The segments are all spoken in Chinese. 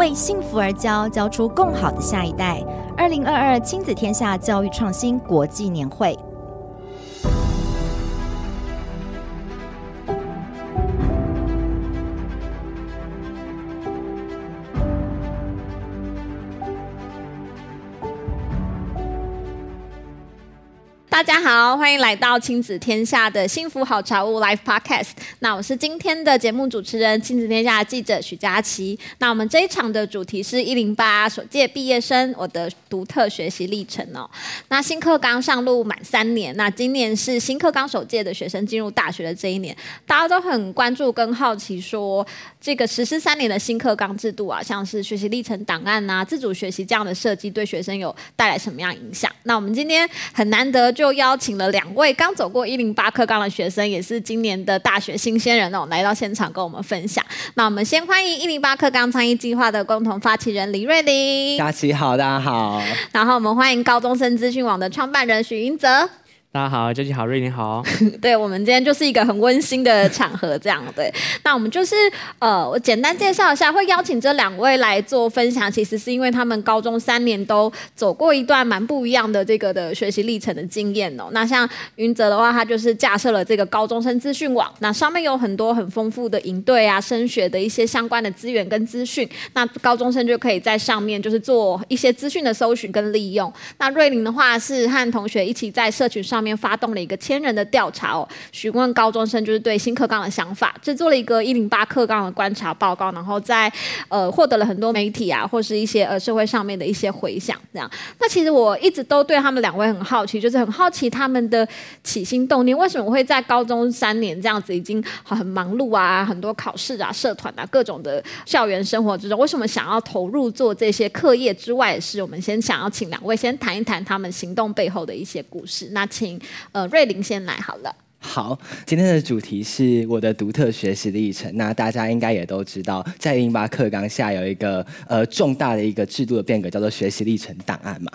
为幸福而教，教出更好的下一代。二零二二亲子天下教育创新国际年会。大家好，欢迎来到亲子天下的幸福好茶屋 Live Podcast。那我是今天的节目主持人，亲子天下记者许佳琪。那我们这一场的主题是一零八首届毕业生我的独特学习历程哦。那新课纲上路满三年，那今年是新课纲首届的学生进入大学的这一年，大家都很关注跟好奇说，这个实施三年的新课纲制度啊，像是学习历程档案啊、自主学习这样的设计，对学生有带来什么样影响？那我们今天很难得就邀请了两位刚走过一零八课纲的学生，也是今年的大学新鲜人哦，来到现场跟我们分享。那我们先欢迎一零八课纲倡议计划的共同发起人李瑞玲。佳琪好，大家好。然后我们欢迎高中生资讯网的创办人许云泽。大家好，佳琪好，瑞霖好。对，我们今天就是一个很温馨的场合，这样对。那我们就是呃，我简单介绍一下，会邀请这两位来做分享，其实是因为他们高中三年都走过一段蛮不一样的这个的学习历程的经验哦。那像云泽的话，他就是架设了这个高中生资讯网，那上面有很多很丰富的营队啊、升学的一些相关的资源跟资讯，那高中生就可以在上面就是做一些资讯的搜寻跟利用。那瑞玲的话是和同学一起在社群上。上面发动了一个千人的调查哦，询问高中生就是对新课纲的想法，制作了一个一零八课纲的观察报告，然后在呃获得了很多媒体啊或是一些呃社会上面的一些回响。这样，那其实我一直都对他们两位很好奇，就是很好奇他们的起心动念，为什么会在高中三年这样子已经很忙碌啊，很多考试啊、社团啊各种的校园生活之中，为什么想要投入做这些课业之外的事？我们先想要请两位先谈一谈他们行动背后的一些故事。那请。呃，瑞林先来好了。好，今天的主题是我的独特学习历程。那大家应该也都知道，在一零八课纲下有一个呃重大的一个制度的变革，叫做学习历程档案嘛。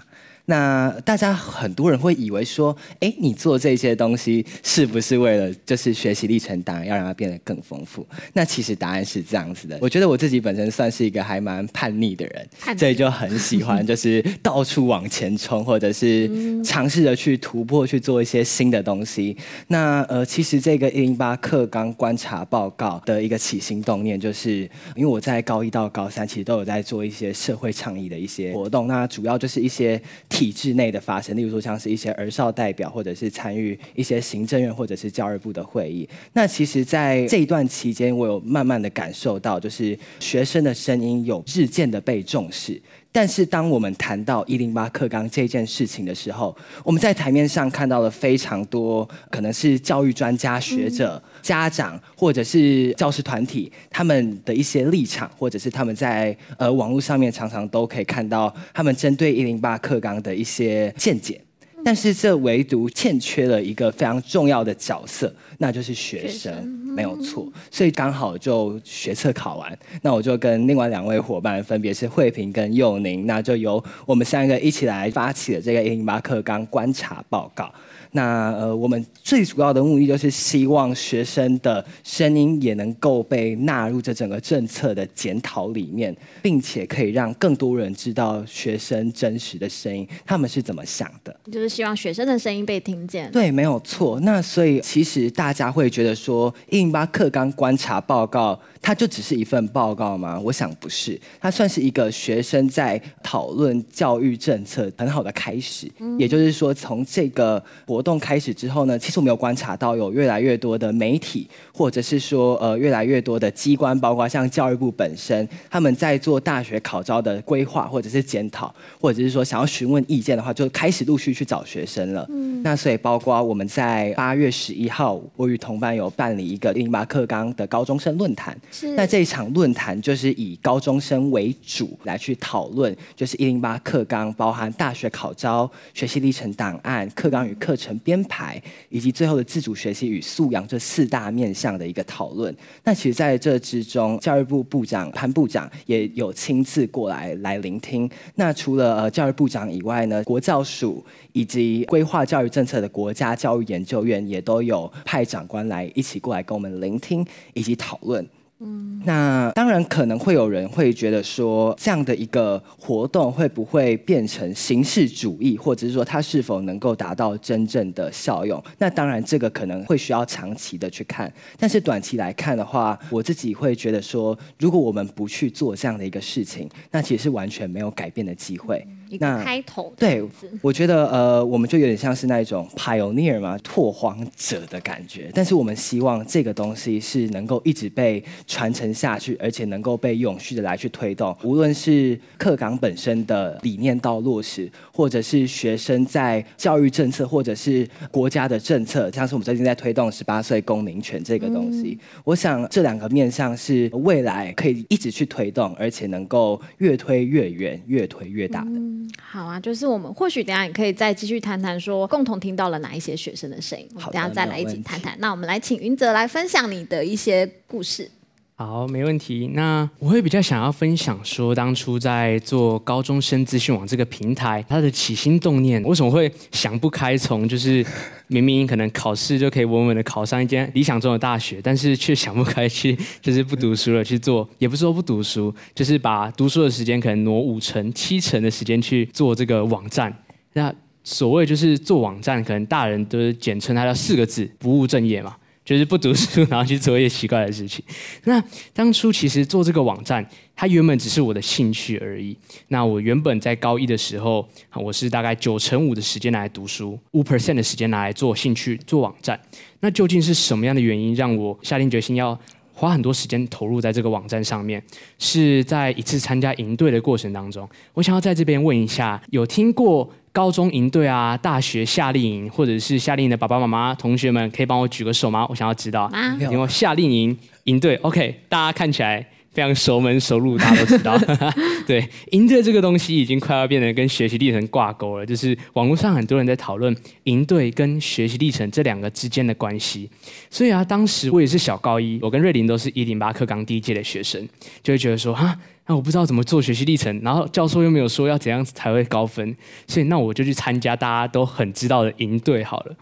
那大家很多人会以为说，哎，你做这些东西是不是为了就是学习历程档案要让它变得更丰富？那其实答案是这样子的。我觉得我自己本身算是一个还蛮叛逆的人，所以就很喜欢 就是到处往前冲，或者是尝试着去突破去做一些新的东西。那呃，其实这个一零八课纲观察报告的一个起心动念，就是因为我在高一到高三其实都有在做一些社会倡议的一些活动，那主要就是一些。体制内的发生，例如说像是一些儿少代表，或者是参与一些行政院或者是教育部的会议。那其实，在这一段期间，我有慢慢的感受到，就是学生的声音有日渐的被重视。但是，当我们谈到一零八课纲这件事情的时候，我们在台面上看到了非常多，可能是教育专家学者。嗯家长或者是教师团体，他们的一些立场，或者是他们在呃网络上面常常都可以看到他们针对一零八课纲的一些见解，但是这唯独欠缺了一个非常重要的角色，那就是学生，没有错。所以刚好就学测考完，那我就跟另外两位伙伴，分别是慧萍跟佑宁，那就由我们三个一起来发起了这个一零八课纲观察报告。那呃，我们最主要的目的就是希望学生的声音也能够被纳入这整个政策的检讨里面，并且可以让更多人知道学生真实的声音，他们是怎么想的。就是希望学生的声音被听见。对，没有错。那所以其实大家会觉得说，一零八课纲观察报告。它就只是一份报告吗？我想不是，它算是一个学生在讨论教育政策很好的开始。嗯。也就是说，从这个活动开始之后呢，其实我们有观察到有越来越多的媒体，或者是说呃越来越多的机关，包括像教育部本身，他们在做大学考招的规划或者是检讨，或者是说想要询问意见的话，就开始陆续去找学生了。嗯。那所以包括我们在八月十一号，我与同伴有办理一个一零八课纲的高中生论坛。是那这一场论坛就是以高中生为主来去讨论，就是一零八课纲包含大学考招、学习历程档案、课纲与课程编排，以及最后的自主学习与素养这四大面向的一个讨论。那其实在这之中，教育部部长潘部长也有亲自过来来聆听。那除了呃教育部长以外呢，国教署以及规划教育政策的国家教育研究院也都有派长官来一起过来跟我们聆听以及讨论。嗯，那当然可能会有人会觉得说，这样的一个活动会不会变成形式主义，或者是说它是否能够达到真正的效用？那当然这个可能会需要长期的去看，但是短期来看的话，我自己会觉得说，如果我们不去做这样的一个事情，那其实是完全没有改变的机会。一个开头，对，我觉得呃，我们就有点像是那种 pioneer 嘛，拓荒者的感觉，但是我们希望这个东西是能够一直被。传承下去，而且能够被永续的来去推动，无论是课纲本身的理念到落实，或者是学生在教育政策，或者是国家的政策，像是我们最近在推动十八岁公民权这个东西，嗯、我想这两个面向是未来可以一直去推动，而且能够越推越远，越推越大的。嗯、好啊，就是我们或许等下也可以再继续谈谈，说共同听到了哪一些学生的声音，我们等下再来一起谈谈。那我们来请云泽来分享你的一些故事。好，没问题。那我会比较想要分享说，当初在做高中生资讯网这个平台，它的起心动念，为什么会想不开从就是明明可能考试就可以稳稳的考上一间理想中的大学，但是却想不开去就是不读书了去做，也不是说不读书，就是把读书的时间可能挪五成、七成的时间去做这个网站。那所谓就是做网站，可能大人都是简称它叫四个字：不务正业嘛。就是不读书，然后去做一些奇怪的事情。那当初其实做这个网站，它原本只是我的兴趣而已。那我原本在高一的时候，我是大概九成五的时间拿来读书，五 percent 的时间拿来做兴趣做网站。那究竟是什么样的原因让我下定决心要花很多时间投入在这个网站上面？是在一次参加营队的过程当中，我想要在这边问一下，有听过？高中营队啊，大学夏令营，或者是夏令营的爸爸妈妈、同学们，可以帮我举个手吗？我想要知道。因为夏令营营队，OK，大家看起来非常熟门熟路，大家都知道。对，营队这个东西已经快要变得跟学习历程挂钩了，就是网络上很多人在讨论营队跟学习历程这两个之间的关系。所以啊，当时我也是小高一，我跟瑞林都是一零八课纲第一届的学生，就会觉得说哈。那我不知道怎么做学习历程，然后教授又没有说要怎样才会高分，所以那我就去参加大家都很知道的营队好了。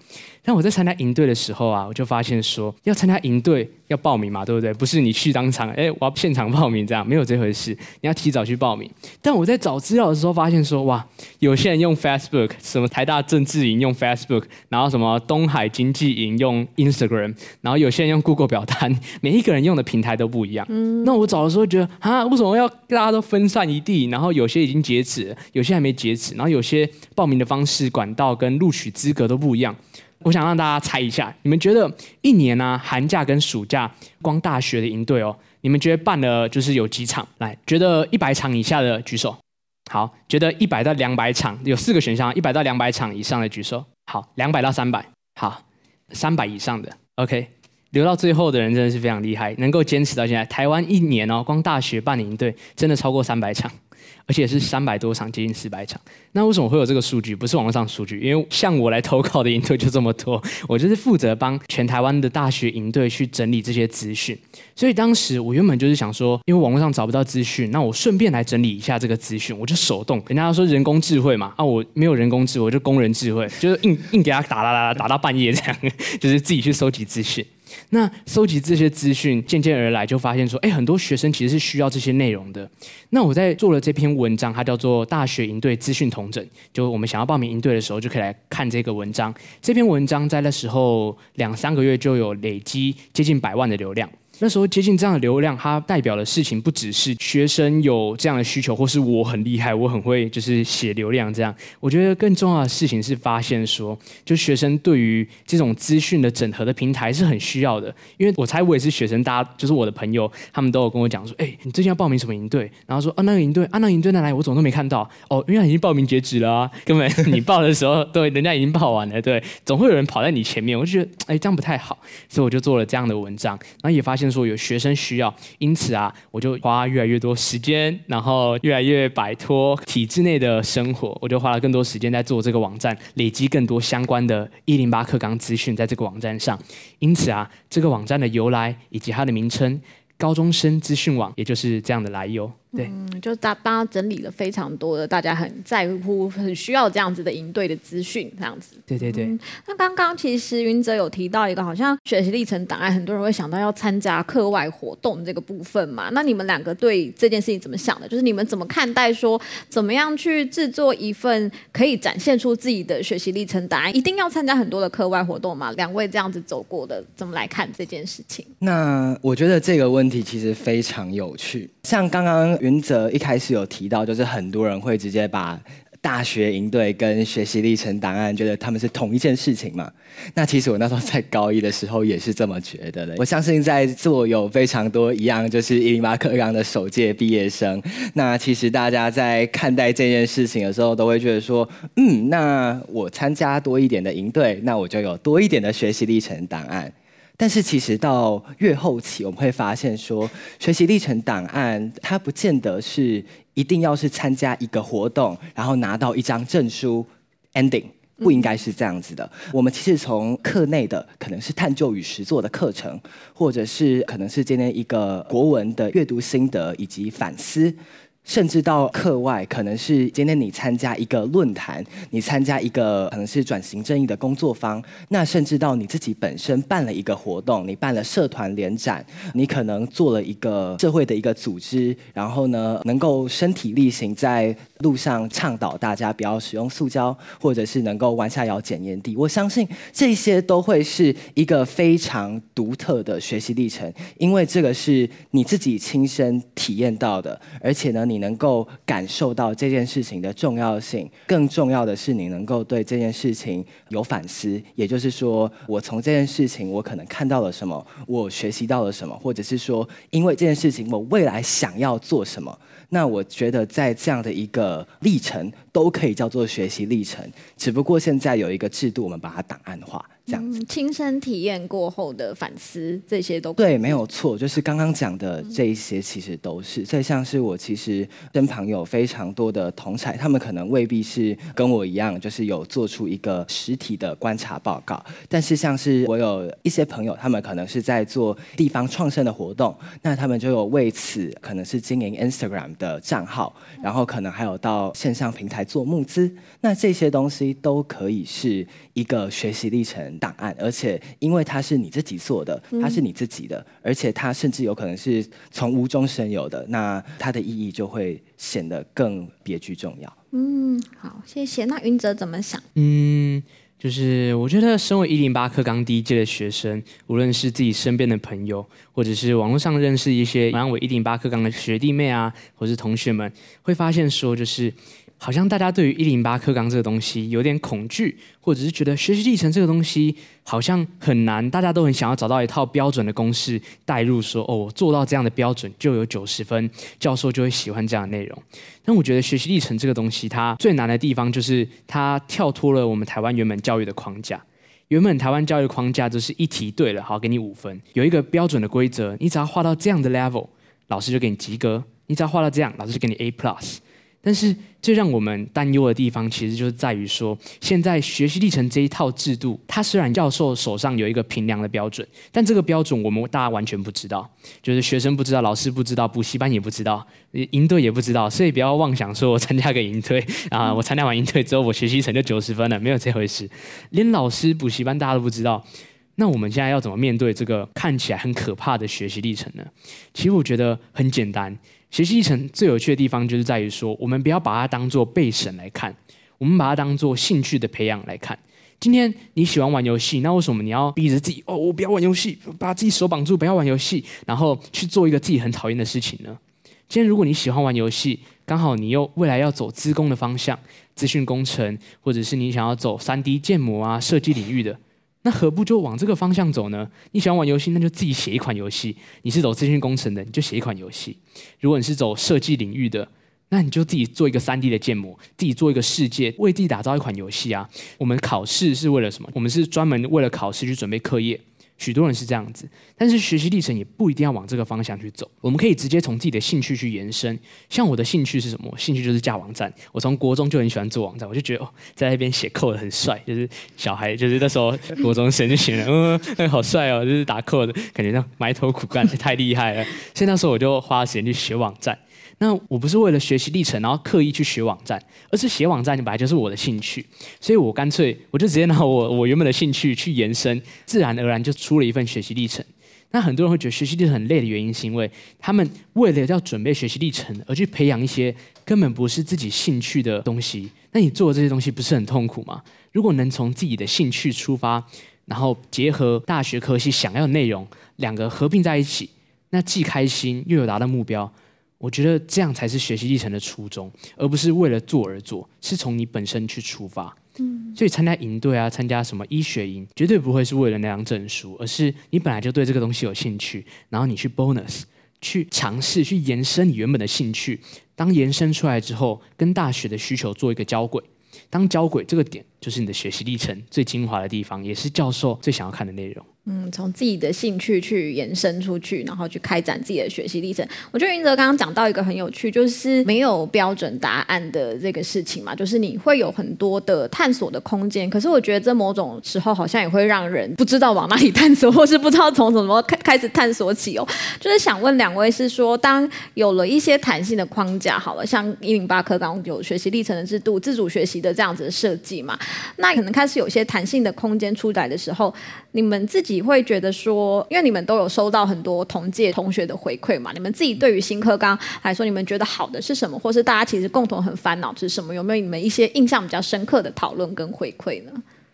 但我在参加营队的时候啊，我就发现说，要参加营队要报名嘛，对不对？不是你去当场，哎，我要现场报名这样，没有这回事，你要提早去报名。但我在找资料的时候发现说，哇，有些人用 Facebook，什么台大政治营用 Facebook，然后什么东海经济营用 Instagram，然后有些人用 Google 表单，每一个人用的平台都不一样。嗯，那我找的时候觉得，啊，为什么要大家都分散一地？然后有些已经截止，有些还没截止，然后有些报名的方式、管道跟录取资格都不一样。我想让大家猜一下，你们觉得一年呢、啊，寒假跟暑假，光大学的营队哦，你们觉得办了就是有几场？来，觉得一百场以下的举手。好，觉得一百到两百场，有四个选项，一百到两百场以上的举手。好，两百到三百。好，三百以上的。OK，留到最后的人真的是非常厉害，能够坚持到现在。台湾一年哦，光大学办营队真的超过三百场。而且是三百多场，接近四百场。那为什么会有这个数据？不是网络上数据，因为像我来投稿的营队就这么多，我就是负责帮全台湾的大学营队去整理这些资讯。所以当时我原本就是想说，因为网络上找不到资讯，那我顺便来整理一下这个资讯，我就手动。人家说人工智慧嘛，啊，我没有人工智慧，我就工人智慧，就是硬硬给他打打打打到半夜这样，就是自己去收集资讯。那收集这些资讯，渐渐而来就发现说，哎，很多学生其实是需要这些内容的。那我在做了这篇文章，它叫做《大学营队资讯统整》，就我们想要报名营队的时候，就可以来看这个文章。这篇文章在那时候两三个月就有累积接近百万的流量。那时候接近这样的流量，它代表的事情不只是学生有这样的需求，或是我很厉害，我很会就是写流量这样。我觉得更重要的事情是发现说，就学生对于这种资讯的整合的平台是很需要的。因为我猜我也是学生，大家就是我的朋友，他们都有跟我讲说，哎，你最近要报名什么营队？然后说啊，那个营队啊，那个营队在哪里？我怎么都没看到。哦，因为已经报名截止了啊，根本你报的时候，对，人家已经报完了，对，总会有人跑在你前面。我就觉得，哎，这样不太好，所以我就做了这样的文章，然后也发现。说有学生需要，因此啊，我就花越来越多时间，然后越来越摆脱体制内的生活，我就花了更多时间在做这个网站，累积更多相关的一零八课纲资讯在这个网站上。因此啊，这个网站的由来以及它的名称“高中生资讯网”，也就是这样的来由。对，嗯，就大帮他整理了非常多的大家很在乎、很需要这样子的营队的资讯，这样子。对对对。嗯、那刚刚其实云哲有提到一个，好像学习历程档案，很多人会想到要参加课外活动这个部分嘛。那你们两个对这件事情怎么想的？就是你们怎么看待说，怎么样去制作一份可以展现出自己的学习历程档案？一定要参加很多的课外活动吗？两位这样子走过的，怎么来看这件事情？那我觉得这个问题其实非常有趣，像刚刚。云泽一开始有提到，就是很多人会直接把大学营队跟学习历程档案觉得他们是同一件事情嘛。那其实我那时候在高一的时候也是这么觉得的。我相信在座有非常多一样就是一零八课纲的首届毕业生。那其实大家在看待这件事情的时候，都会觉得说，嗯，那我参加多一点的营队，那我就有多一点的学习历程档案。但是其实到越后期，我们会发现说，学习历程档案它不见得是一定要是参加一个活动，然后拿到一张证书，ending 不应该是这样子的。我们其实从课内的可能是探究与实作的课程，或者是可能是今天一个国文的阅读心得以及反思。甚至到课外，可能是今天你参加一个论坛，你参加一个可能是转型正义的工作坊，那甚至到你自己本身办了一个活动，你办了社团联展，你可能做了一个社会的一个组织，然后呢，能够身体力行在路上倡导大家不要使用塑胶，或者是能够弯下腰捡烟蒂。我相信这些都会是一个非常独特的学习历程，因为这个是你自己亲身体验到的，而且呢，你。能够感受到这件事情的重要性，更重要的是你能够对这件事情有反思。也就是说，我从这件事情，我可能看到了什么，我学习到了什么，或者是说，因为这件事情，我未来想要做什么。那我觉得，在这样的一个历程，都可以叫做学习历程。只不过现在有一个制度，我们把它档案化。这样子，嗯，亲身体验过后的反思，这些都对，没有错。就是刚刚讲的这一些，其实都是。这像是我其实身旁有非常多的同侪，他们可能未必是跟我一样，就是有做出一个实体的观察报告。但是像是我有一些朋友，他们可能是在做地方创生的活动，那他们就有为此可能是经营 Instagram 的账号，然后可能还有到线上平台做募资。那这些东西都可以是一个学习历程。档案，而且因为它是你自己做的，它是你自己的，而且它甚至有可能是从无中生有的，那它的意义就会显得更别具重要。嗯，好，谢谢。那云哲怎么想？嗯，就是我觉得身为一零八课纲第一届的学生，无论是自己身边的朋友，或者是网络上认识一些同样为一零八课纲的学弟妹啊，或是同学们，会发现说，就是。好像大家对于一零八课纲这个东西有点恐惧，或者是觉得学习历程这个东西好像很难，大家都很想要找到一套标准的公式带入说，说哦，做到这样的标准就有九十分，教授就会喜欢这样的内容。但我觉得学习历程这个东西，它最难的地方就是它跳脱了我们台湾原本教育的框架。原本台湾教育框架就是一题对了，好，给你五分，有一个标准的规则，你只要画到这样的 level，老师就给你及格；你只要画到这样，老师就给你 A plus。但是最让我们担忧的地方，其实就是在于说，现在学习历程这一套制度，它虽然教授手上有一个评量的标准，但这个标准我们大家完全不知道，就是学生不知道，老师不知道，补习班也不知道，营队也不知道，所以不要妄想说我参加个营队 啊，我参加完营队之后，我学习成就九十分了，没有这回事，连老师、补习班大家都不知道，那我们现在要怎么面对这个看起来很可怕的学习历程呢？其实我觉得很简单。学习历程最有趣的地方，就是在于说，我们不要把它当做备审来看，我们把它当做兴趣的培养来看。今天你喜欢玩游戏，那为什么你要逼着自己哦，我不要玩游戏，把自己手绑住，不要玩游戏，然后去做一个自己很讨厌的事情呢？今天如果你喜欢玩游戏，刚好你又未来要走资工的方向，资讯工程，或者是你想要走 3D 建模啊设计领域的。那何不就往这个方向走呢？你喜欢玩游戏，那就自己写一款游戏。你是走资讯工程的，你就写一款游戏。如果你是走设计领域的，那你就自己做一个三 D 的建模，自己做一个世界，为自己打造一款游戏啊。我们考试是为了什么？我们是专门为了考试去准备课业。许多人是这样子，但是学习历程也不一定要往这个方向去走。我们可以直接从自己的兴趣去延伸。像我的兴趣是什么？兴趣就是架网站。我从国中就很喜欢做网站，我就觉得哦，在那边写 code 很帅，就是小孩，就是那时候国中生就觉得嗯，那好帅哦，就是打 code 感觉像埋头苦干，太厉害了。所以那时候我就花时间去学网站。那我不是为了学习历程，然后刻意去学网站，而是写网站你本来就是我的兴趣，所以我干脆我就直接拿我我原本的兴趣去延伸，自然而然就出了一份学习历程。那很多人会觉得学习历程很累的原因，是因为他们为了要准备学习历程而去培养一些根本不是自己兴趣的东西。那你做这些东西不是很痛苦吗？如果能从自己的兴趣出发，然后结合大学科系想要的内容，两个合并在一起，那既开心又有达到目标，我觉得这样才是学习历程的初衷，而不是为了做而做，是从你本身去出发。嗯，所以参加营队啊，参加什么医学营，绝对不会是为了那张证书，而是你本来就对这个东西有兴趣，然后你去 bonus，去尝试，去延伸你原本的兴趣。当延伸出来之后，跟大学的需求做一个交轨，当交轨这个点就是你的学习历程最精华的地方，也是教授最想要看的内容。嗯，从自己的兴趣去延伸出去，然后去开展自己的学习历程。我觉得云泽刚刚讲到一个很有趣，就是没有标准答案的这个事情嘛，就是你会有很多的探索的空间。可是我觉得这某种时候好像也会让人不知道往哪里探索，或是不知道从什么开开始探索起哦。就是想问两位是说，当有了一些弹性的框架，好了，像一零八课纲有学习历程的制度、自主学习的这样子的设计嘛，那可能开始有些弹性的空间出来的时候，你们自己。你会觉得说，因为你们都有收到很多同届同学的回馈嘛，你们自己对于新课纲来说，你们觉得好的是什么，或是大家其实共同很烦恼是什么？有没有你们一些印象比较深刻的讨论跟回馈呢？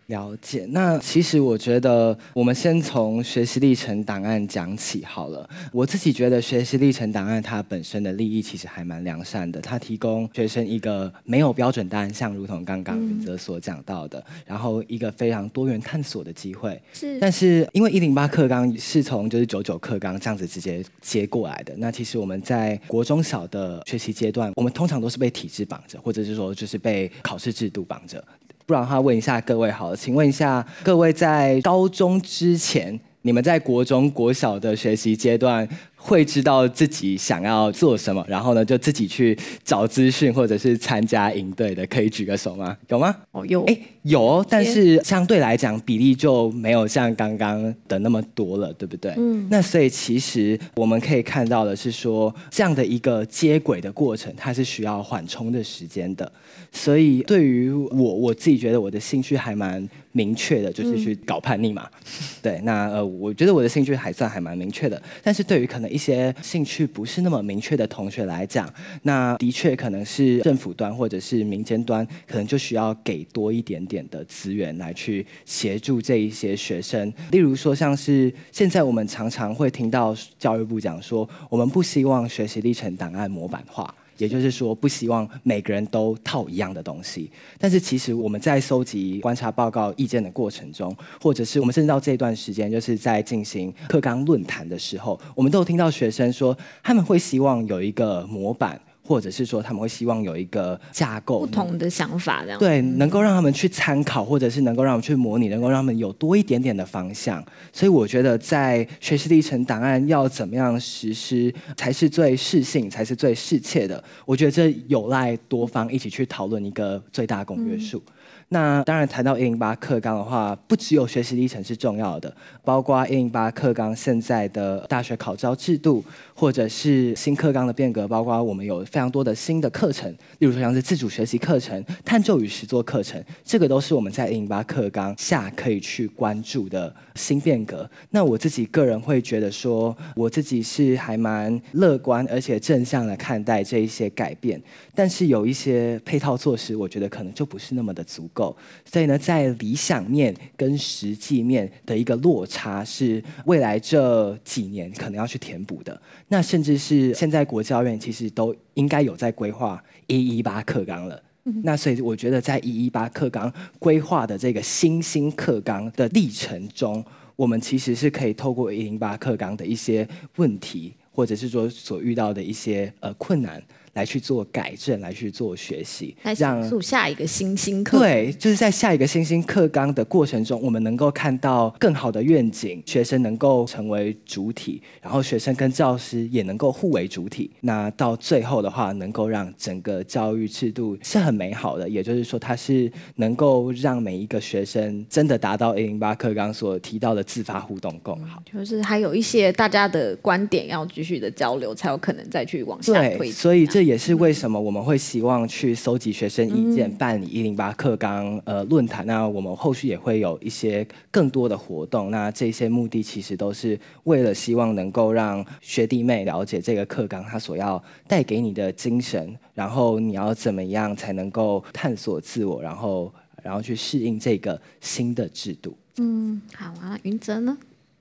了解，那其实我觉得，我们先从学习历程档案讲起好了。我自己觉得，学习历程档案它本身的利益其实还蛮良善的，它提供学生一个没有标准答案，像如同刚刚云泽所讲到的，嗯、然后一个非常多元探索的机会。是，但是因为一零八课纲是从就是九九课纲这样子直接接过来的，那其实我们在国中小的学习阶段，我们通常都是被体制绑着，或者是说就是被考试制度绑着。不然的话，问一下各位好了，请问一下各位，在高中之前，你们在国中、国小的学习阶段，会知道自己想要做什么，然后呢，就自己去找资讯或者是参加营队的，可以举个手吗？有吗？哦，有。哎，有，但是相对来讲比例就没有像刚刚的那么多了，对不对？嗯。那所以其实我们可以看到的是说，这样的一个接轨的过程，它是需要缓冲的时间的。所以对于我，我自己觉得我的兴趣还蛮明确的，就是去搞叛逆嘛。嗯、对，那呃，我觉得我的兴趣还算还蛮明确的。但是对于可能一些兴趣不是那么明确的同学来讲，那的确可能是政府端或者是民间端，可能就需要给多一点点的资源来去协助这一些学生。例如说，像是现在我们常常会听到教育部讲说，我们不希望学习历程档案模板化。也就是说，不希望每个人都套一样的东西。但是，其实我们在收集观察报告意见的过程中，或者是我们甚至到这段时间，就是在进行课纲论坛的时候，我们都有听到学生说，他们会希望有一个模板。或者是说他们会希望有一个架构，不同的想法这样对，能够让他们去参考，或者是能够让我们去模拟，能够让他们有多一点点的方向。所以我觉得在学习历程档案要怎么样实施才是最适性，才是最适切的。我觉得这有赖多方一起去讨论一个最大公约数。嗯那当然，谈到一零八课纲的话，不只有学习历程是重要的，包括一零八课纲现在的大学考招制度，或者是新课纲的变革，包括我们有非常多的新的课程，例如说像是自主学习课程、探究与实作课程，这个都是我们在一零八课纲下可以去关注的新变革。那我自己个人会觉得说，我自己是还蛮乐观而且正向的看待这一些改变，但是有一些配套措施，我觉得可能就不是那么的足够。所以呢，在理想面跟实际面的一个落差，是未来这几年可能要去填补的。那甚至是现在国教院其实都应该有在规划一一八课纲了。那所以我觉得，在一一八课纲规划的这个新兴课纲的历程中，我们其实是可以透过一零八课纲的一些问题，或者是说所遇到的一些呃困难。来去做改正，来去做学习，让下一个新兴课。对，就是在下一个新兴课纲的过程中，我们能够看到更好的愿景，学生能够成为主体，然后学生跟教师也能够互为主体。那到最后的话，能够让整个教育制度是很美好的，也就是说，它是能够让每一个学生真的达到 A 零八课纲所提到的自发互动更好。就是还有一些大家的观点要继续的交流，才有可能再去往下推。所以这。这也是为什么我们会希望去搜集学生意见，办理一零八课纲呃论坛。那我们后续也会有一些更多的活动。那这些目的其实都是为了希望能够让学弟妹了解这个课纲它所要带给你的精神，然后你要怎么样才能够探索自我，然后然后去适应这个新的制度。嗯，好啊，云泽呢？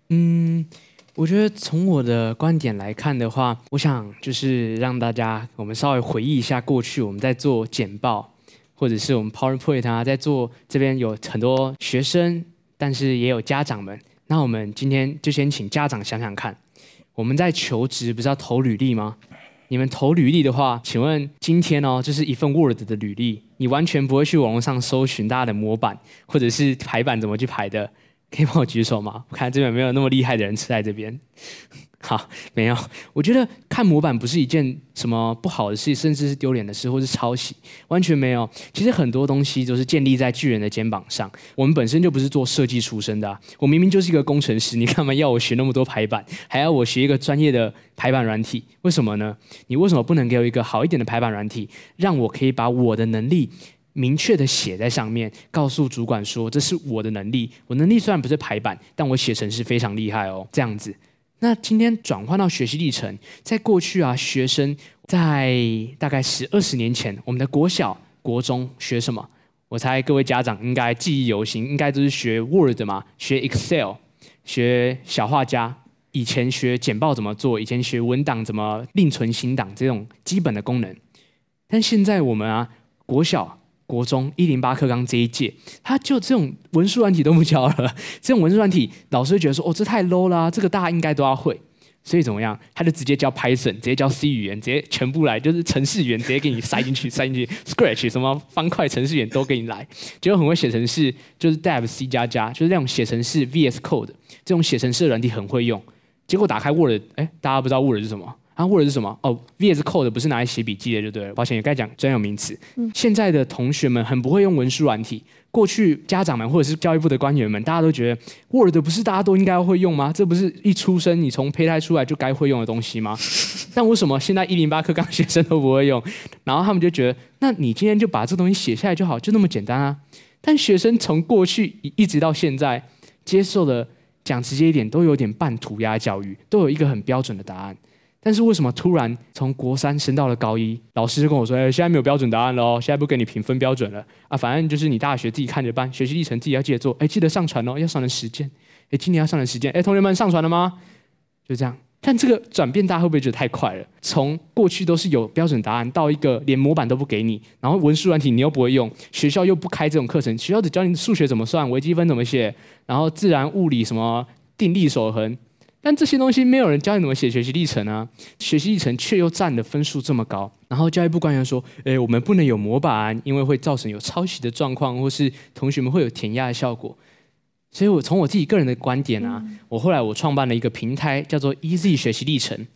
嗯。我觉得从我的观点来看的话，我想就是让大家我们稍微回忆一下过去我们在做简报，或者是我们 PowerPoint 啊，在做这边有很多学生，但是也有家长们。那我们今天就先请家长想想看，我们在求职不是要投履历吗？你们投履历的话，请问今天哦，就是一份 Word 的履历，你完全不会去网络上搜寻大家的模板或者是排版怎么去排的。可以帮我举手吗？我看这边没有那么厉害的人吃在这边。好，没有。我觉得看模板不是一件什么不好的事，甚至是丢脸的事，或是抄袭，完全没有。其实很多东西都是建立在巨人的肩膀上。我们本身就不是做设计出身的，我明明就是一个工程师，你干嘛要我学那么多排版，还要我学一个专业的排版软体？为什么呢？你为什么不能给我一个好一点的排版软体，让我可以把我的能力明确的写在上面，告诉主管说，这是我的能力。我能力虽然不是排版，但我写程式非常厉害哦。这样子，那今天转换到学习历程，在过去啊，学生在大概十二十年前，我们的国小、国中学什么？我猜各位家长应该记忆犹新，应该都是学 Word 嘛，学 Excel，学小画家。以前学简报怎么做，以前学文档怎么另存新档这种基本的功能。但现在我们啊，国小。国中一零八课纲这一届，他就这种文书软体都不教了。这种文书软体，老师会觉得说：“哦，这太 low 啦，这个大家应该都要会。”所以怎么样？他就直接教 Python，直接教 C 语言，直接全部来，就是程式语言直接给你塞进去，塞进去 Scratch 什么方块程式语言都给你来。结果很会写程式，就是 Dev C 加加，就是那种写程式 VS Code 这种写程式的软体很会用。结果打开 Word，哎，大家不知道 Word 是什么？啊，Word 是什么？哦，VS Code 不是拿来写笔记的，就对了。抱歉，也该讲专有名词。嗯，现在的同学们很不会用文书软体。过去家长们或者是教育部的官员们，大家都觉得 Word 不是大家都应该会用吗？这不是一出生你从胚胎出来就该会用的东西吗？但为什么现在一零八课纲学生都不会用？然后他们就觉得，那你今天就把这东西写下来就好，就那么简单啊？但学生从过去一直到现在接受的，讲直接一点，都有点半涂鸦教育，都有一个很标准的答案。但是为什么突然从国三升到了高一，老师就跟我说：“哎，现在没有标准答案了哦，现在不给你评分标准了啊，反正就是你大学自己看着办，学习历程自己要记得做，哎，记得上传哦，要上传时间，哎，今年要上传时间，哎，同学们上传了吗？就这样。但这个转变大家会不会觉得太快了？从过去都是有标准答案，到一个连模板都不给你，然后文书软体你又不会用，学校又不开这种课程，学校只教你数学怎么算，微积分怎么写，然后自然物理什么定力守恒。”但这些东西没有人教你怎么写学习历程啊，学习历程却又占的分数这么高。然后教育部官员说：“诶，我们不能有模板，因为会造成有抄袭的状况，或是同学们会有填鸭的效果。”所以，我从我自己个人的观点啊，我后来我创办了一个平台，叫做 Easy 学习历程。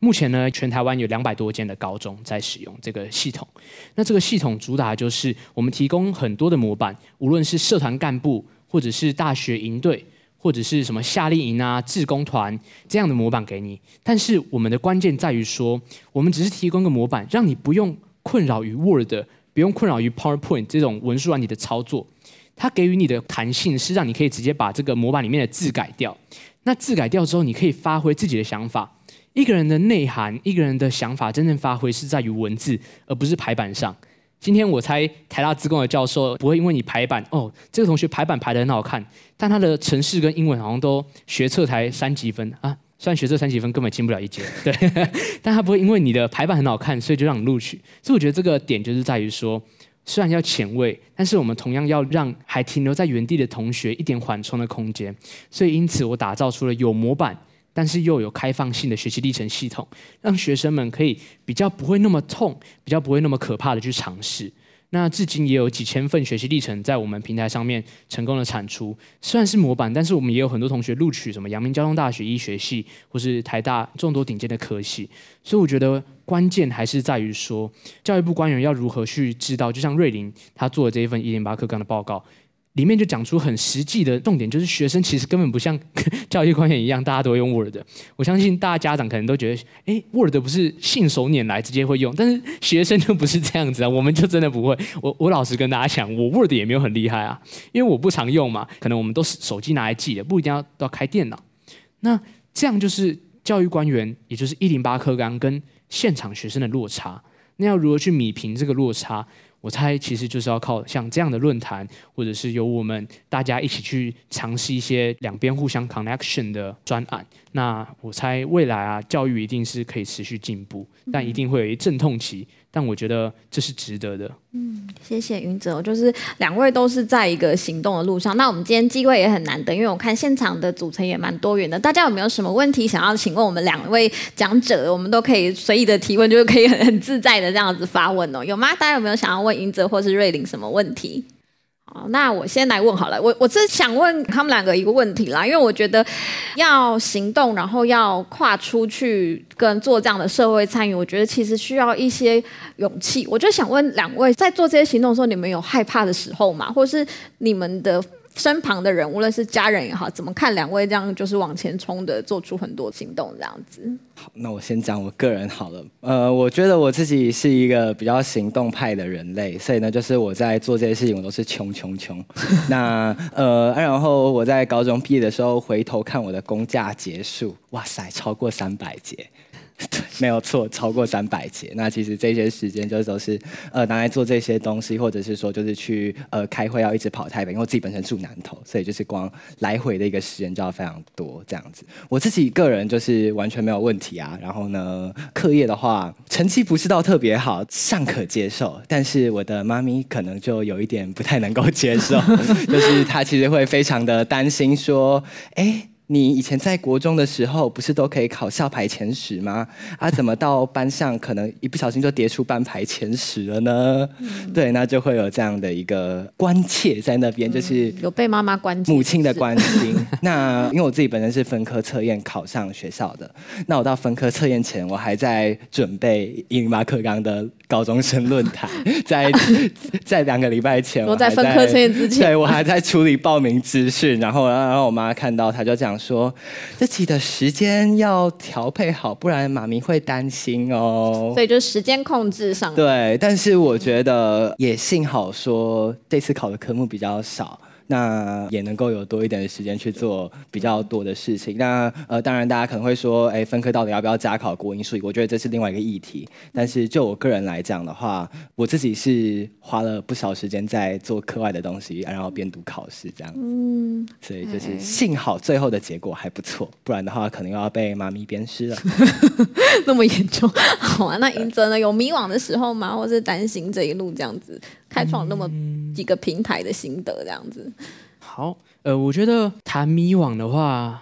目前呢，全台湾有两百多间的高中在使用这个系统。那这个系统主打就是我们提供很多的模板，无论是社团干部或者是大学营队。或者是什么夏令营啊、志工团这样的模板给你，但是我们的关键在于说，我们只是提供个模板，让你不用困扰于 Word，不用困扰于 PowerPoint 这种文书软体的操作。它给予你的弹性是让你可以直接把这个模板里面的字改掉。那字改掉之后，你可以发挥自己的想法。一个人的内涵，一个人的想法真正发挥是在于文字，而不是排版上。今天我猜台大资工的教授不会因为你排版哦，这个同学排版排得很好看，但他的程式跟英文好像都学测才三级分啊，虽然学测三级分根本进不了一阶，对，但他不会因为你的排版很好看，所以就让你录取。所以我觉得这个点就是在于说，虽然要前卫，但是我们同样要让还停留在原地的同学一点缓冲的空间。所以因此我打造出了有模板。但是又有开放性的学习历程系统，让学生们可以比较不会那么痛，比较不会那么可怕的去尝试。那至今也有几千份学习历程在我们平台上面成功的产出。虽然是模板，但是我们也有很多同学录取什么阳明交通大学医学系，或是台大众多顶尖的科系。所以我觉得关键还是在于说，教育部官员要如何去知道，就像瑞林他做的这一份一零八课纲的报告。里面就讲出很实际的重点，就是学生其实根本不像 教育官员一样，大家都用 Word。我相信大家家长可能都觉得，哎，Word 不是信手拈来直接会用，但是学生就不是这样子啊，我们就真的不会。我我老实跟大家讲，我 Word 也没有很厉害啊，因为我不常用嘛，可能我们都是手机拿来记的，不一定要都要开电脑。那这样就是教育官员，也就是一零八课纲跟现场学生的落差，那要如何去弭平这个落差？我猜其实就是要靠像这样的论坛，或者是由我们大家一起去尝试一些两边互相 connection 的专案。那我猜未来啊，教育一定是可以持续进步，但一定会有一阵痛期。但我觉得这是值得的。嗯，谢谢云泽，就是两位都是在一个行动的路上。那我们今天机会也很难得，因为我看现场的组成也蛮多元的。大家有没有什么问题想要请问我们两位讲者？我们都可以随意的提问，就是可以很很自在的这样子发问哦。有吗？大家有没有想要问云泽或是瑞玲什么问题？好，那我先来问好了。我我是想问他们两个一个问题啦，因为我觉得要行动，然后要跨出去跟做这样的社会参与，我觉得其实需要一些勇气。我就想问两位，在做这些行动的时候，你们有害怕的时候吗？或是你们的？身旁的人，无论是家人也好，怎么看两位这样就是往前冲的，做出很多行动这样子？好，那我先讲我个人好了。呃，我觉得我自己是一个比较行动派的人类，所以呢，就是我在做这些事情，我都是穷穷穷。那呃，然后我在高中毕业的时候，回头看我的工价结束，哇塞，超过三百节。没有错，超过三百节。那其实这些时间就都是呃拿来做这些东西，或者是说就是去呃开会要一直跑台北，因为我自己本身住南投，所以就是光来回的一个时间就要非常多这样子。我自己个人就是完全没有问题啊。然后呢，课业的话成绩不是到特别好，尚可接受。但是我的妈咪可能就有一点不太能够接受，就是她其实会非常的担心说，哎。你以前在国中的时候，不是都可以考校排前十吗？啊，怎么到班上可能一不小心就跌出班排前十了呢？嗯、对，那就会有这样的一个关切在那边，就是有被妈妈关心，母亲的关心。那因为我自己本身是分科测验考上学校的，那我到分科测验前，我还在准备一零八课纲的高中生论坛，在在两个礼拜前，我在分科测验之前，对我还在处理报名资讯，然后然后我妈看到，她就这样。说自己的时间要调配好，不然妈咪会担心哦。所以就时间控制上。对，但是我觉得也幸好说这次考的科目比较少。那也能够有多一点的时间去做比较多的事情。那呃，当然大家可能会说，哎，分科到底要不要加考国英数？我觉得这是另外一个议题。但是就我个人来讲的话，我自己是花了不少时间在做课外的东西，然后边读考试这样。嗯，所以就是幸好最后的结果还不错，不然的话可能又要被妈咪鞭尸了。那么严重？好啊，那云哲呢？有迷惘的时候吗？或是担心这一路这样子？开创那么几个平台的心得，这样子。好，呃，我觉得谈迷惘的话，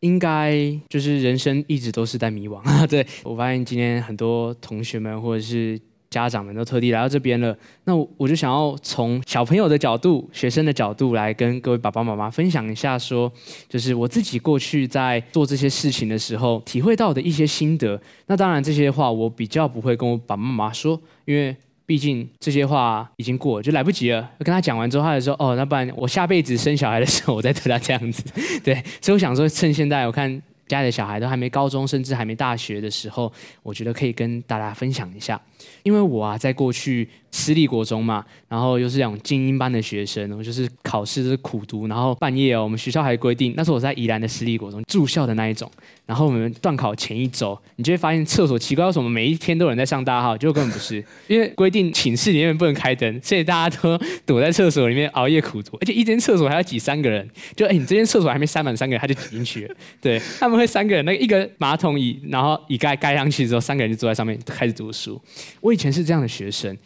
应该就是人生一直都是在迷惘啊。对，我发现今天很多同学们或者是家长们都特地来到这边了，那我我就想要从小朋友的角度、学生的角度来跟各位爸爸妈妈分享一下，说就是我自己过去在做这些事情的时候体会到的一些心得。那当然这些话我比较不会跟我爸爸妈妈说，因为。毕竟这些话已经过了，就来不及了。跟他讲完之后，他就说：“哦，那不然我下辈子生小孩的时候，我再对他这样子。”对，所以我想说，趁现在我看家里的小孩都还没高中，甚至还没大学的时候，我觉得可以跟大家分享一下。因为我啊，在过去私立国中嘛，然后又是那种精英班的学生，我就是考试是苦读，然后半夜哦，我们学校还规定，那时候我在宜兰的私立国中住校的那一种，然后我们段考前一周，你就会发现厕所奇怪，为什么每一天都有人在上大号？结果根本不是，因为规定寝室里面不能开灯，所以大家都躲在厕所里面熬夜苦读，而且一间厕所还要挤三个人，就哎，你这间厕所还没塞满三个人，他就挤进去了。对，他们会三个人，那个一个马桶椅，然后椅盖盖上去之后，三个人就坐在上面开始读书。我以前是这样的学生，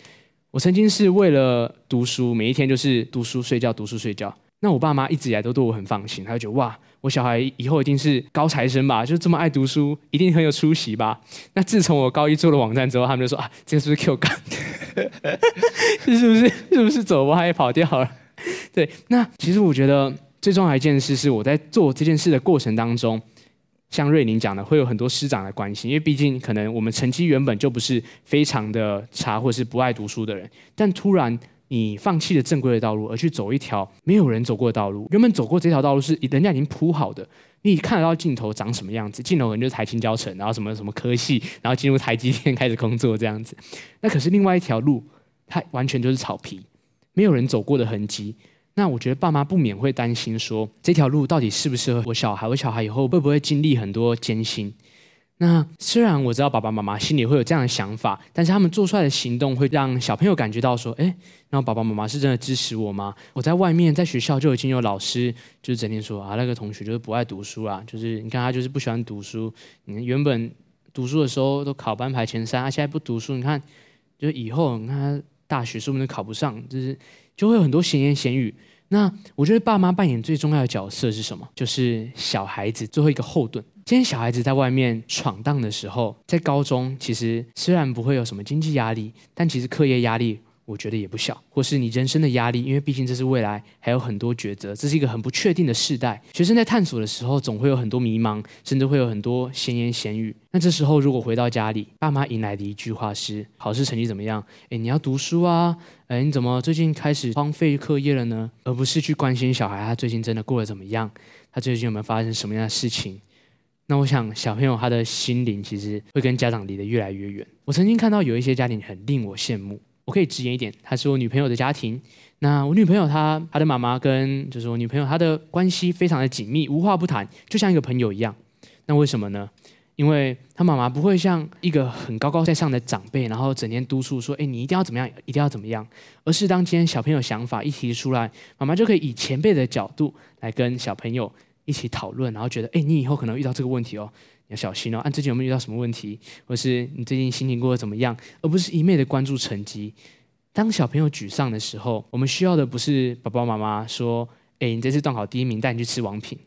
我曾经是为了读书，每一天就是读书睡觉，读书睡觉。那我爸妈一直以来都对我很放心，他就觉得哇，我小孩以后一定是高材生吧，就这么爱读书，一定很有出息吧。那自从我高一做了网站之后，他们就说啊，这个是不是 Q 港？是不是是不是走歪也跑掉了？对，那其实我觉得最重要的一件事是我在做这件事的过程当中。像瑞宁讲的，会有很多师长的关心，因为毕竟可能我们成绩原本就不是非常的差，或是不爱读书的人，但突然你放弃了正规的道路，而去走一条没有人走过的道路。原本走过这条道路是人家已经铺好的，你看得到尽头长什么样子，尽头可能就是台清教程，然后什么什么科系，然后进入台积电开始工作这样子。那可是另外一条路，它完全就是草皮，没有人走过的痕迹。那我觉得爸妈不免会担心说，这条路到底适不适合我小孩？我小孩以后会不会经历很多艰辛？那虽然我知道爸爸妈妈心里会有这样的想法，但是他们做出来的行动会让小朋友感觉到说：“哎，然后爸爸妈妈是真的支持我吗？”我在外面在学校就已经有老师就是整天说啊，那个同学就是不爱读书啊，就是你看他就是不喜欢读书。你原本读书的时候都考班排前三，他现在不读书，你看就以后你看他大学说不定考不上，就是就会有很多闲言闲语。那我觉得爸妈扮演最重要的角色是什么？就是小孩子最后一个后盾。今天小孩子在外面闯荡的时候，在高中其实虽然不会有什么经济压力，但其实课业压力我觉得也不小，或是你人生的压力，因为毕竟这是未来还有很多抉择，这是一个很不确定的世代。学生在探索的时候，总会有很多迷茫，甚至会有很多闲言闲语。那这时候如果回到家里，爸妈迎来的一句话是：考试成绩怎么样？诶，你要读书啊！诶，你怎么最近开始荒废课业了呢？而不是去关心小孩他最近真的过得怎么样，他最近有没有发生什么样的事情？那我想，小朋友他的心灵其实会跟家长离得越来越远。我曾经看到有一些家庭很令我羡慕，我可以直言一点，他是我女朋友的家庭。那我女朋友她她的妈妈跟就是我女朋友她的关系非常的紧密，无话不谈，就像一个朋友一样。那为什么呢？因为她妈妈不会像一个很高高在上的长辈，然后整天督促说：“哎，你一定要怎么样，一定要怎么样。”而是当今天小朋友想法一提出来，妈妈就可以以前辈的角度来跟小朋友。一起讨论，然后觉得，哎，你以后可能遇到这个问题哦，要小心哦。啊，最近有没有遇到什么问题，或是你最近心情过得怎么样？而不是一昧的关注成绩。当小朋友沮丧的时候，我们需要的不是爸爸妈妈说，哎，你这次段考第一名，带你去吃王品，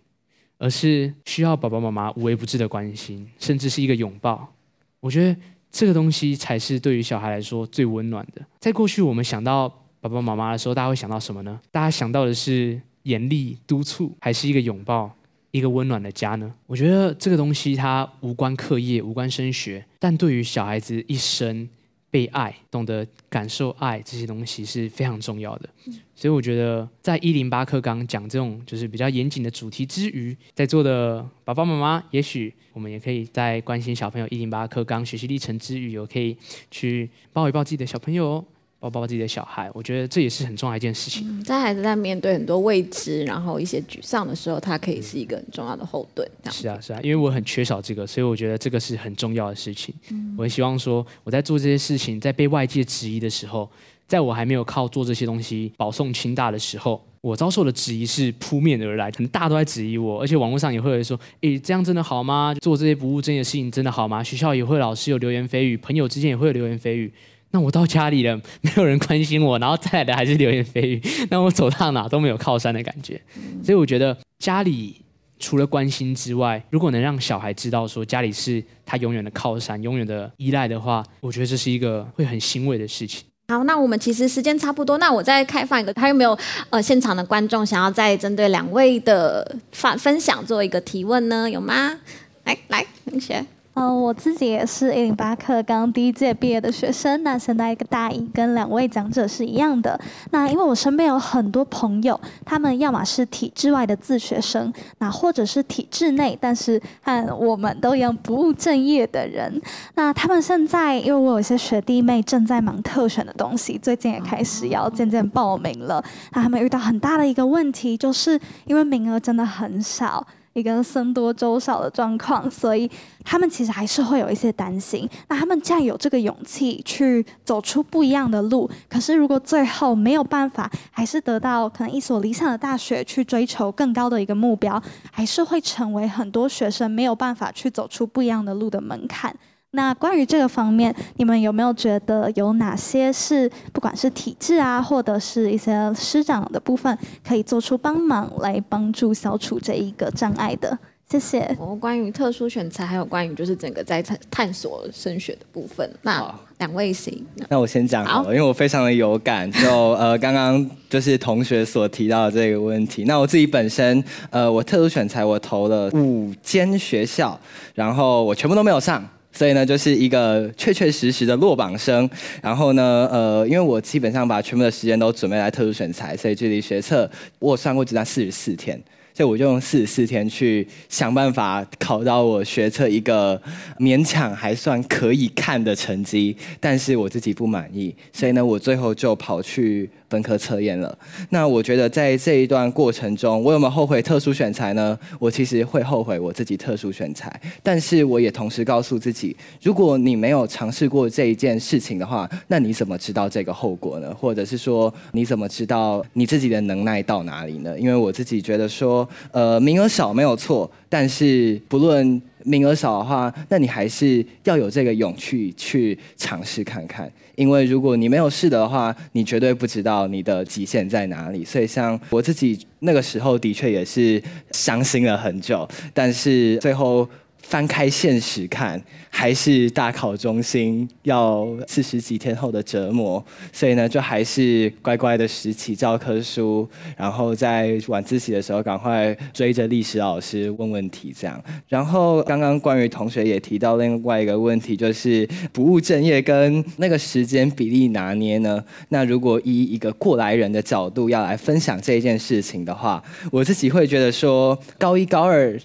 而是需要爸爸妈妈无微不至的关心，甚至是一个拥抱。我觉得这个东西才是对于小孩来说最温暖的。在过去，我们想到爸爸妈妈的时候，大家会想到什么呢？大家想到的是。严厉督促，还是一个拥抱，一个温暖的家呢？我觉得这个东西它无关课业，无关升学，但对于小孩子一生被爱、懂得感受爱这些东西是非常重要的。所以我觉得，在一零八课纲讲这种就是比较严谨的主题之余，在座的爸爸妈妈，也许我们也可以在关心小朋友一零八课纲学习历程之余，有可以去抱一抱自己的小朋友哦。抱抱自己的小孩，我觉得这也是很重要的一件事情。嗯，在孩子在面对很多未知，然后一些沮丧的时候，他可以是一个很重要的后盾。是啊，是啊，因为我很缺少这个，所以我觉得这个是很重要的事情。嗯，我很希望说，我在做这些事情，在被外界质疑的时候，在我还没有靠做这些东西保送清大的时候，我遭受的质疑是扑面而来，很大都在质疑我，而且网络上也会有人说：“诶，这样真的好吗？做这些不务正业的事情真的好吗？”学校也会老师有流言蜚语，朋友之间也会有流言蜚语。那我到家里了，没有人关心我，然后再来的还是流言蜚语，那我走到哪都没有靠山的感觉。所以我觉得家里除了关心之外，如果能让小孩知道说家里是他永远的靠山、永远的依赖的话，我觉得这是一个会很欣慰的事情。好，那我们其实时间差不多，那我再开放一个，还有没有呃现场的观众想要再针对两位的分分享做一个提问呢？有吗？来来，同学。嗯、呃，我自己也是一零八课刚第一届毕业的学生，那现在一个大一，跟两位讲者是一样的。那因为我身边有很多朋友，他们要么是体制外的自学生，那或者是体制内，但是和我们都一样不务正业的人。那他们现在，因为我有些学弟妹正在忙特选的东西，最近也开始要渐渐报名了。那他们遇到很大的一个问题，就是因为名额真的很少。一个僧多粥少的状况，所以他们其实还是会有一些担心。那他们既然有这个勇气去走出不一样的路，可是如果最后没有办法，还是得到可能一所理想的大学去追求更高的一个目标，还是会成为很多学生没有办法去走出不一样的路的门槛。那关于这个方面，你们有没有觉得有哪些是不管是体制啊，或者是一些师长的部分，可以做出帮忙来帮助消除这一个障碍的？谢谢。哦，关于特殊选才，还有关于就是整个在探探索升学的部分，那两位谁？那我先讲好了，好，因为我非常的有感。就呃，刚刚就是同学所提到的这个问题。那我自己本身，呃，我特殊选才我投了五间学校，然后我全部都没有上。所以呢，就是一个确确实实的落榜生。然后呢，呃，因为我基本上把全部的时间都准备来特殊选才，所以距离学测我算过只差四十四天。所以我就用四十四天去想办法考到我学测一个勉强还算可以看的成绩，但是我自己不满意，所以呢，我最后就跑去。本科测验了，那我觉得在这一段过程中，我有没有后悔特殊选材呢？我其实会后悔我自己特殊选材，但是我也同时告诉自己，如果你没有尝试过这一件事情的话，那你怎么知道这个后果呢？或者是说，你怎么知道你自己的能耐到哪里呢？因为我自己觉得说，呃，名额少没有错，但是不论。名额少的话，那你还是要有这个勇气去尝试看看，因为如果你没有试的话，你绝对不知道你的极限在哪里。所以，像我自己那个时候的确也是伤心了很久，但是最后。翻开现实看，还是大考中心要四十几天后的折磨，所以呢，就还是乖乖的拾起教科书，然后在晚自习的时候赶快追着历史老师问问题，这样。然后刚刚关于同学也提到另外一个问题，就是不务正业跟那个时间比例拿捏呢？那如果以一个过来人的角度要来分享这件事情的话，我自己会觉得说，高一高二。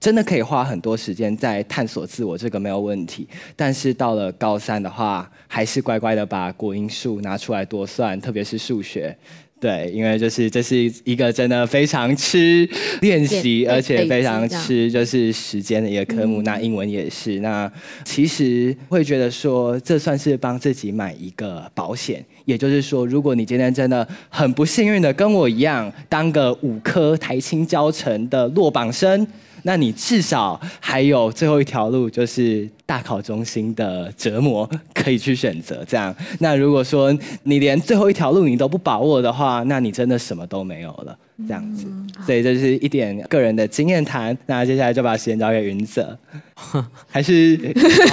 真的可以花很多时间在探索自我，这个没有问题。但是到了高三的话，还是乖乖的把国英数拿出来多算，特别是数学。对，因为就是这是一个真的非常吃练习，而且非常吃就是时间的一个科目。那英文也是。那其实会觉得说，这算是帮自己买一个保险。也就是说，如果你今天真的很不幸运的跟我一样，当个五科台清教程的落榜生。那你至少还有最后一条路，就是大考中心的折磨可以去选择。这样，那如果说你连最后一条路你都不把握的话，那你真的什么都没有了。这样子，所以这是一点个人的经验谈。那接下来就把时间交给云泽，还是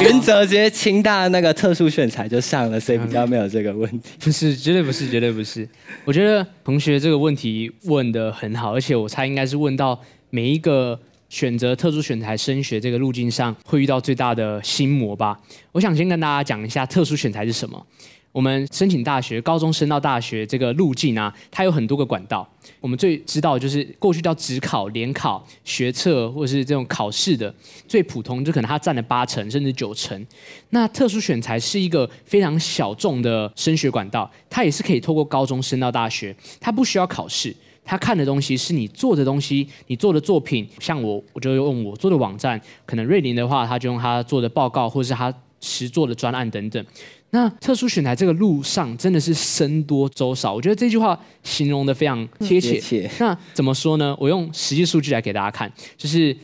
云泽直接清大那个特殊选材就上了，所以比较没有这个问题。不是，绝对不是，绝对不是。我觉得同学这个问题问得很好，而且我猜应该是问到每一个。选择特殊选才升学这个路径上，会遇到最大的心魔吧？我想先跟大家讲一下特殊选才是什么。我们申请大学，高中升到大学这个路径啊，它有很多个管道。我们最知道的就是过去叫指考、联考、学测，或是这种考试的最普通，就可能它占了八成甚至九成。那特殊选才是一个非常小众的升学管道，它也是可以透过高中升到大学，它不需要考试。他看的东西是你做的东西，你做的作品。像我，我就用我做的网站。可能瑞林的话，他就用他做的报告，或者是他实做的专案等等。那特殊选材这个路上真的是僧多粥少，我觉得这句话形容的非常贴切。那怎么说呢？我用实际数据来给大家看，就是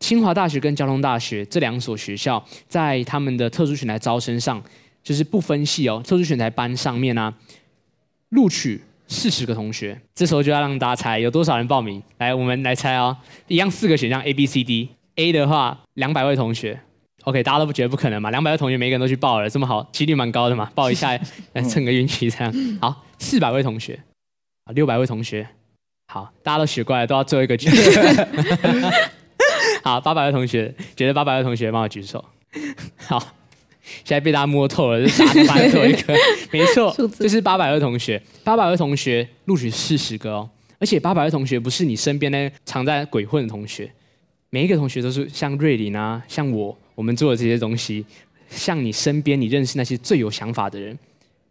清华大学跟交通大学这两所学校，在他们的特殊选材招生上，就是不分系哦，特殊选材班上面呢、啊，录取。四十个同学，这时候就要让大家猜有多少人报名。来，我们来猜哦，一样四个选项 A、B、C、D。A 的话，两百位同学。OK，大家都不觉得不可能嘛？两百位同学，每个人都去报了，这么好，几率蛮高的嘛，报一下来蹭个运气这样。好，四百位同学，啊，六百位同学，好，大家都学乖了，都要最后一个举手。好，八百位同学，觉得八百位同学帮我举手。好。现在被大家摸透了，就傻子搬错一个，没错，这是八百位同学，八百位同学录取四十个哦，而且八百位同学不是你身边那常在鬼混的同学，每一个同学都是像瑞林啊，像我，我们做的这些东西，像你身边你认识那些最有想法的人，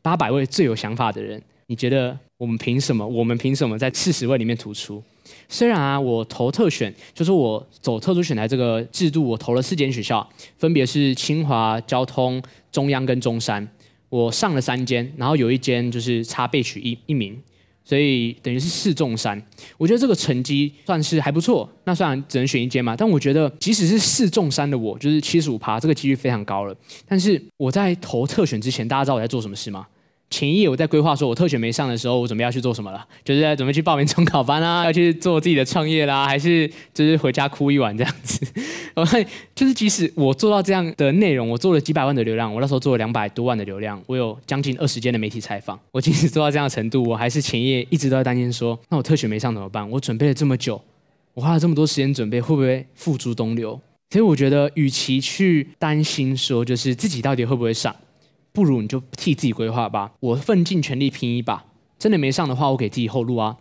八百位最有想法的人，你觉得我们凭什么？我们凭什么在四十位里面突出？虽然啊，我投特选，就是我走特殊选才这个制度，我投了四间学校，分别是清华、交通、中央跟中山。我上了三间，然后有一间就是差备取一一名，所以等于是四中三。我觉得这个成绩算是还不错。那虽然只能选一间嘛，但我觉得即使是四中三的我，就是七十五趴，这个几率非常高了。但是我在投特选之前，大家知道我在做什么事吗？前夜我在规划说，我特选没上的时候，我准备要去做什么了？就是在准备去报名中考班啊，要去做自己的创业啦，还是就是回家哭一晚这样子？我看就是即使我做到这样的内容，我做了几百万的流量，我那时候做了两百多万的流量，我有将近二十间的媒体采访，我即使做到这样的程度，我还是前夜一直都在担心说，那我特选没上怎么办？我准备了这么久，我花了这么多时间准备，会不会付诸东流？所以我觉得，与其去担心说就是自己到底会不会上，不如你就替自己规划吧。我奋尽全力拼一把，真的没上的话，我给自己后路啊。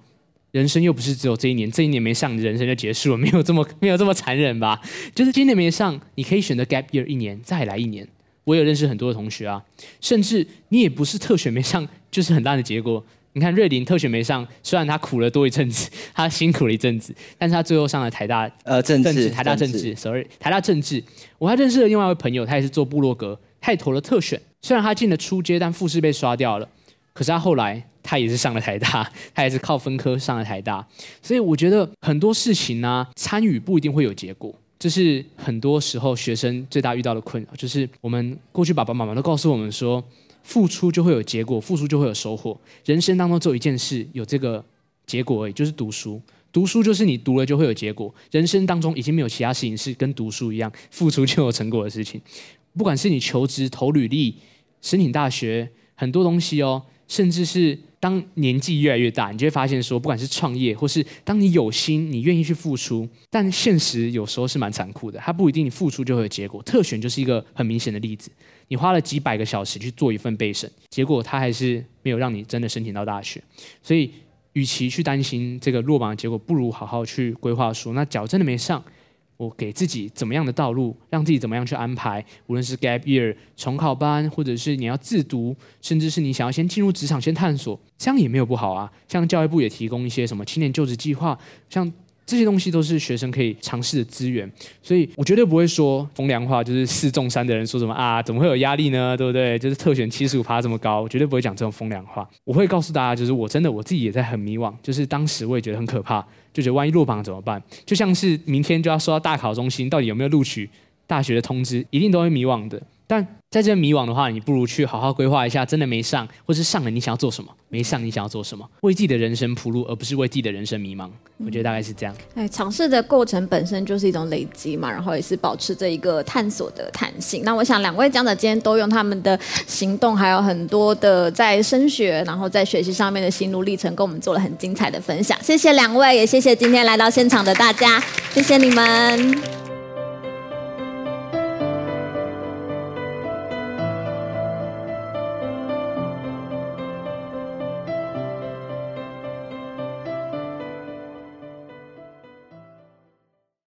人生又不是只有这一年，这一年没上，你人生就结束了，没有这么 没有这么残忍吧？就是今年没上，你可以选择 gap year 一年，再来一年。我有认识很多的同学啊，甚至你也不是特选没上，就是很烂的结果。你看瑞林特选没上，虽然他苦了多一阵子，他辛苦了一阵子，但是他最后上了台大呃政治，台大政治，sorry，台大政治。我还认识了另外一位朋友，他也是做部落格，他也投了特选，虽然他进了初阶，但复试被刷掉了。可是他后来他也是上了台大，他也是靠分科上了台大。所以我觉得很多事情呢、参与不一定会有结果，这是很多时候学生最大遇到的困扰，就是我们过去爸爸妈妈都告诉我们说。付出就会有结果，付出就会有收获。人生当中只有一件事有这个结果而已，就是读书。读书就是你读了就会有结果。人生当中已经没有其他事情是跟读书一样，付出就有成果的事情。不管是你求职、投履历、申请大学，很多东西哦，甚至是当年纪越来越大，你就会发现说，不管是创业，或是当你有心，你愿意去付出，但现实有时候是蛮残酷的，它不一定你付出就会有结果。特选就是一个很明显的例子。你花了几百个小时去做一份备审，结果他还是没有让你真的申请到大学。所以，与其去担心这个落榜的结果，不如好好去规划说，那脚真的没上，我给自己怎么样的道路，让自己怎么样去安排？无论是 gap year 重考班，或者是你要自读，甚至是你想要先进入职场先探索，这样也没有不好啊。像教育部也提供一些什么青年就职计划，像。这些东西都是学生可以尝试的资源，所以我绝对不会说风凉话，就是四中三的人说什么啊，怎么会有压力呢？对不对？就是特选七十五趴这么高，我绝对不会讲这种风凉话。我会告诉大家，就是我真的我自己也在很迷惘，就是当时我也觉得很可怕，就觉得万一落榜怎么办？就像是明天就要收到大考中心到底有没有录取大学的通知，一定都会迷惘的。但在这迷惘的话，你不如去好好规划一下，真的没上，或是上了，你想要做什么？没上，你想要做什么？为自己的人生铺路，而不是为自己的人生迷茫。我觉得大概是这样。哎，尝试的过程本身就是一种累积嘛，然后也是保持着一个探索的弹性。那我想两位讲者今天都用他们的行动，还有很多的在升学，然后在学习上面的心路历程，跟我们做了很精彩的分享。谢谢两位，也谢谢今天来到现场的大家，谢谢你们。